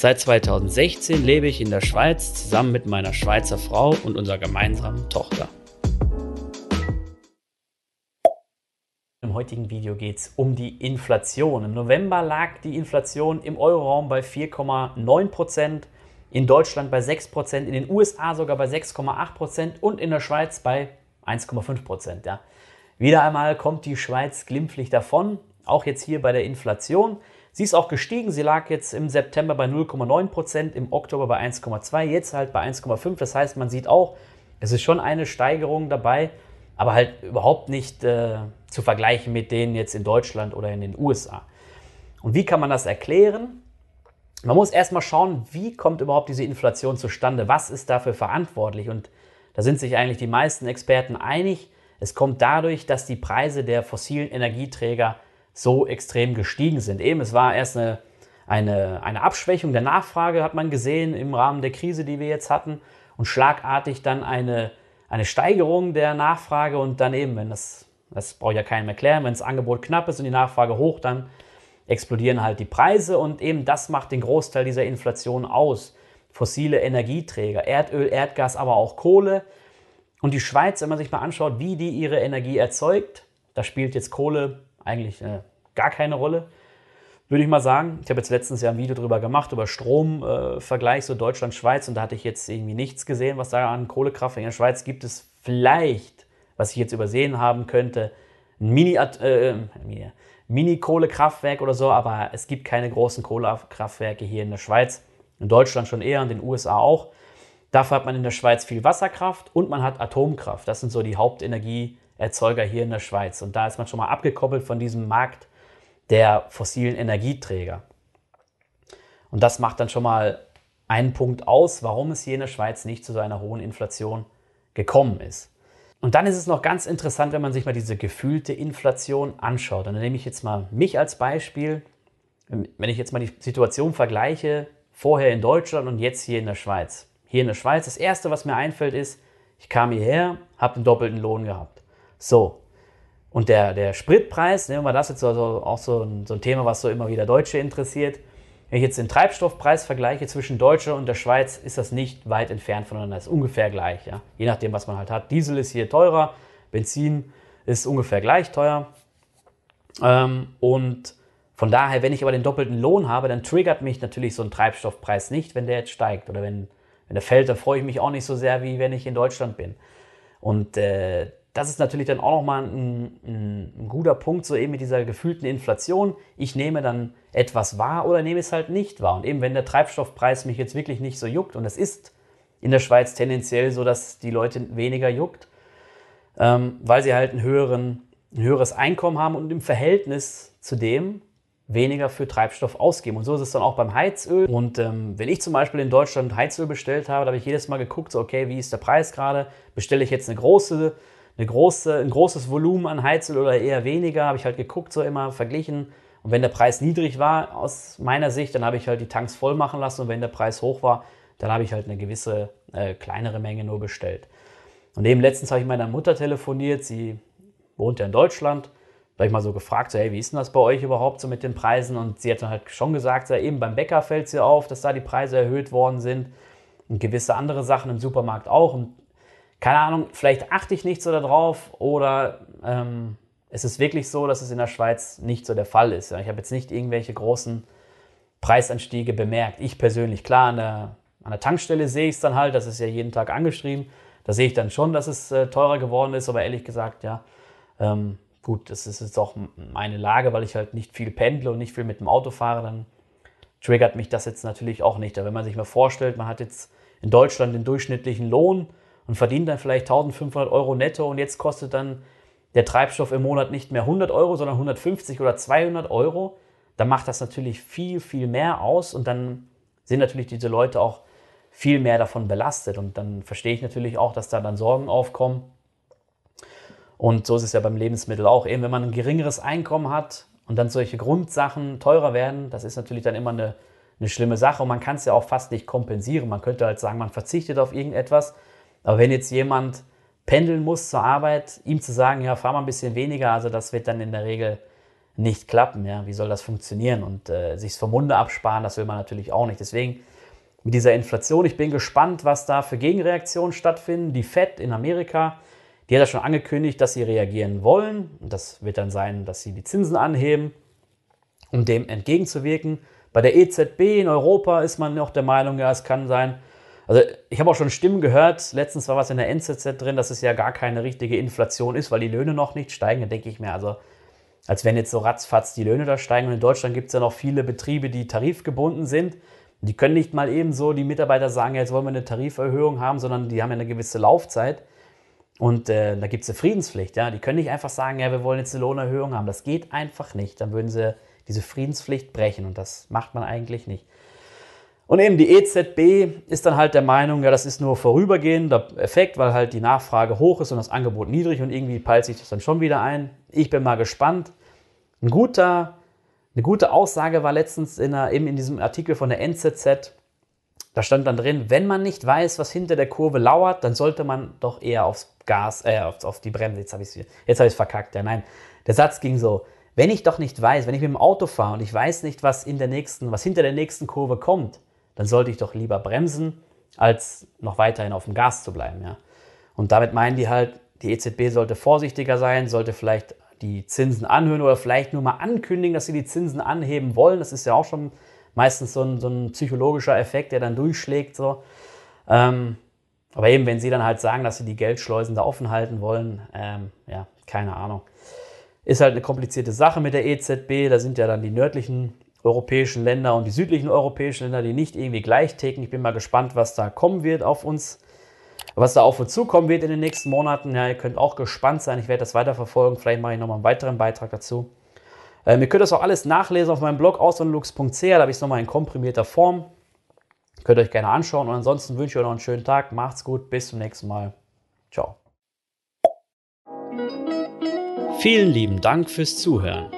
Seit 2016 lebe ich in der Schweiz zusammen mit meiner Schweizer Frau und unserer gemeinsamen Tochter. Im heutigen Video geht es um die Inflation. Im November lag die Inflation im Euroraum bei 4,9 Prozent in Deutschland bei 6%, in den USA sogar bei 6,8% und in der Schweiz bei 1,5%. Ja. Wieder einmal kommt die Schweiz glimpflich davon, auch jetzt hier bei der Inflation. Sie ist auch gestiegen, sie lag jetzt im September bei 0,9%, im Oktober bei 1,2%, jetzt halt bei 1,5%. Das heißt, man sieht auch, es ist schon eine Steigerung dabei, aber halt überhaupt nicht äh, zu vergleichen mit denen jetzt in Deutschland oder in den USA. Und wie kann man das erklären? man muss erstmal schauen, wie kommt überhaupt diese Inflation zustande? Was ist dafür verantwortlich? Und da sind sich eigentlich die meisten Experten einig. Es kommt dadurch, dass die Preise der fossilen Energieträger so extrem gestiegen sind. Eben, es war erst eine, eine, eine Abschwächung der Nachfrage, hat man gesehen im Rahmen der Krise, die wir jetzt hatten, und schlagartig dann eine, eine Steigerung der Nachfrage und dann eben, wenn das, das brauche ich ja keinem erklären, wenn das Angebot knapp ist und die Nachfrage hoch, dann explodieren halt die Preise und eben das macht den Großteil dieser Inflation aus. Fossile Energieträger, Erdöl, Erdgas, aber auch Kohle. Und die Schweiz, wenn man sich mal anschaut, wie die ihre Energie erzeugt, da spielt jetzt Kohle eigentlich äh, gar keine Rolle, würde ich mal sagen. Ich habe jetzt letztens ja ein Video darüber gemacht, über Stromvergleich, äh, so Deutschland-Schweiz, und da hatte ich jetzt irgendwie nichts gesehen, was da an Kohlekraftwerken in der Schweiz gibt es vielleicht, was ich jetzt übersehen haben könnte, ein Mini, äh, Mini-Kohlekraftwerk oder so, aber es gibt keine großen Kohlekraftwerke hier in der Schweiz. In Deutschland schon eher, in den USA auch. Dafür hat man in der Schweiz viel Wasserkraft und man hat Atomkraft. Das sind so die Hauptenergieerzeuger hier in der Schweiz. Und da ist man schon mal abgekoppelt von diesem Markt der fossilen Energieträger. Und das macht dann schon mal einen Punkt aus, warum es hier in der Schweiz nicht zu so einer hohen Inflation gekommen ist. Und dann ist es noch ganz interessant, wenn man sich mal diese gefühlte Inflation anschaut. Und dann nehme ich jetzt mal mich als Beispiel. Wenn ich jetzt mal die Situation vergleiche, vorher in Deutschland und jetzt hier in der Schweiz. Hier in der Schweiz, das Erste, was mir einfällt, ist, ich kam hierher, habe den doppelten Lohn gehabt. So. Und der, der Spritpreis, nehmen wir das jetzt also auch so ein, so ein Thema, was so immer wieder Deutsche interessiert. Wenn ich jetzt den Treibstoffpreis vergleiche zwischen Deutschland und der Schweiz, ist das nicht weit entfernt voneinander. Das ist ungefähr gleich. Ja? Je nachdem, was man halt hat. Diesel ist hier teurer, Benzin ist ungefähr gleich teuer. Ähm, und von daher, wenn ich aber den doppelten Lohn habe, dann triggert mich natürlich so ein Treibstoffpreis nicht, wenn der jetzt steigt. Oder wenn, wenn der fällt, dann freue ich mich auch nicht so sehr, wie wenn ich in Deutschland bin. Und äh, das ist natürlich dann auch nochmal ein, ein, ein guter Punkt, so eben mit dieser gefühlten Inflation. Ich nehme dann etwas wahr oder nehme es halt nicht wahr. Und eben wenn der Treibstoffpreis mich jetzt wirklich nicht so juckt, und es ist in der Schweiz tendenziell so, dass die Leute weniger juckt, ähm, weil sie halt einen höheren, ein höheres Einkommen haben und im Verhältnis zu dem weniger für Treibstoff ausgeben. Und so ist es dann auch beim Heizöl. Und ähm, wenn ich zum Beispiel in Deutschland Heizöl bestellt habe, da habe ich jedes Mal geguckt, so, okay, wie ist der Preis gerade? Bestelle ich jetzt eine große eine große, ein großes Volumen an Heizöl oder eher weniger, habe ich halt geguckt, so immer verglichen. Und wenn der Preis niedrig war, aus meiner Sicht, dann habe ich halt die Tanks voll machen lassen. Und wenn der Preis hoch war, dann habe ich halt eine gewisse äh, kleinere Menge nur bestellt. Und eben letztens habe ich meiner Mutter telefoniert, sie wohnt ja in Deutschland. Da habe ich mal so gefragt, so, hey, wie ist denn das bei euch überhaupt so mit den Preisen? Und sie hat dann halt schon gesagt, so, eben beim Bäcker fällt ihr auf, dass da die Preise erhöht worden sind. Und gewisse andere Sachen im Supermarkt auch. Und keine Ahnung, vielleicht achte ich nicht so darauf oder ähm, es ist wirklich so, dass es in der Schweiz nicht so der Fall ist. Ich habe jetzt nicht irgendwelche großen Preisanstiege bemerkt. Ich persönlich, klar, an der, an der Tankstelle sehe ich es dann halt, das ist ja jeden Tag angeschrieben. Da sehe ich dann schon, dass es äh, teurer geworden ist, aber ehrlich gesagt, ja, ähm, gut, das ist jetzt auch meine Lage, weil ich halt nicht viel pendle und nicht viel mit dem Auto fahre, dann triggert mich das jetzt natürlich auch nicht. Aber wenn man sich mal vorstellt, man hat jetzt in Deutschland den durchschnittlichen Lohn und verdient dann vielleicht 1500 Euro netto und jetzt kostet dann der Treibstoff im Monat nicht mehr 100 Euro, sondern 150 oder 200 Euro, dann macht das natürlich viel, viel mehr aus und dann sind natürlich diese Leute auch viel mehr davon belastet. Und dann verstehe ich natürlich auch, dass da dann Sorgen aufkommen. Und so ist es ja beim Lebensmittel auch. Eben wenn man ein geringeres Einkommen hat und dann solche Grundsachen teurer werden, das ist natürlich dann immer eine, eine schlimme Sache. Und man kann es ja auch fast nicht kompensieren. Man könnte halt sagen, man verzichtet auf irgendetwas. Aber wenn jetzt jemand pendeln muss zur Arbeit, ihm zu sagen, ja, fahr mal ein bisschen weniger, also das wird dann in der Regel nicht klappen. Ja, wie soll das funktionieren? Und äh, sich vom Munde absparen, das will man natürlich auch nicht. Deswegen mit dieser Inflation, ich bin gespannt, was da für Gegenreaktionen stattfinden. Die Fed in Amerika, die hat ja schon angekündigt, dass sie reagieren wollen. Und das wird dann sein, dass sie die Zinsen anheben, um dem entgegenzuwirken. Bei der EZB in Europa ist man noch der Meinung, ja, es kann sein, also ich habe auch schon Stimmen gehört, letztens war was in der NZZ drin, dass es ja gar keine richtige Inflation ist, weil die Löhne noch nicht steigen. Da denke ich mir, also als wenn jetzt so ratzfatz die Löhne da steigen. Und in Deutschland gibt es ja noch viele Betriebe, die tarifgebunden sind. Die können nicht mal eben so die Mitarbeiter sagen, jetzt wollen wir eine Tariferhöhung haben, sondern die haben ja eine gewisse Laufzeit. Und äh, da gibt es eine Friedenspflicht. Ja? Die können nicht einfach sagen, ja, wir wollen jetzt eine Lohnerhöhung haben. Das geht einfach nicht. Dann würden sie diese Friedenspflicht brechen. Und das macht man eigentlich nicht. Und eben die EZB ist dann halt der Meinung, ja, das ist nur vorübergehender Effekt, weil halt die Nachfrage hoch ist und das Angebot niedrig und irgendwie peilt sich das dann schon wieder ein. Ich bin mal gespannt. Ein guter, eine gute Aussage war letztens in, einer, eben in diesem Artikel von der NZZ. Da stand dann drin, wenn man nicht weiß, was hinter der Kurve lauert, dann sollte man doch eher aufs Gas, äh, auf, auf die Bremse. Jetzt habe ich es hab verkackt. Ja, nein, der Satz ging so: Wenn ich doch nicht weiß, wenn ich mit dem Auto fahre und ich weiß nicht, was in der nächsten, was hinter der nächsten Kurve kommt, dann sollte ich doch lieber bremsen, als noch weiterhin auf dem Gas zu bleiben. Ja? Und damit meinen die halt, die EZB sollte vorsichtiger sein, sollte vielleicht die Zinsen anhören oder vielleicht nur mal ankündigen, dass sie die Zinsen anheben wollen. Das ist ja auch schon meistens so ein, so ein psychologischer Effekt, der dann durchschlägt. So. Ähm, aber eben, wenn sie dann halt sagen, dass sie die Geldschleusen da offen halten wollen, ähm, ja, keine Ahnung. Ist halt eine komplizierte Sache mit der EZB. Da sind ja dann die nördlichen europäischen Länder und die südlichen europäischen Länder, die nicht irgendwie gleich ticken. Ich bin mal gespannt, was da kommen wird auf uns, was da auf uns zukommen wird in den nächsten Monaten. Ja, ihr könnt auch gespannt sein. Ich werde das weiterverfolgen. Vielleicht mache ich nochmal einen weiteren Beitrag dazu. Ähm, ihr könnt das auch alles nachlesen auf meinem Blog auswanderlux.ch. Da habe ich es nochmal in komprimierter Form. Könnt ihr euch gerne anschauen. Und ansonsten wünsche ich euch noch einen schönen Tag. Macht's gut. Bis zum nächsten Mal. Ciao. Vielen lieben Dank fürs Zuhören.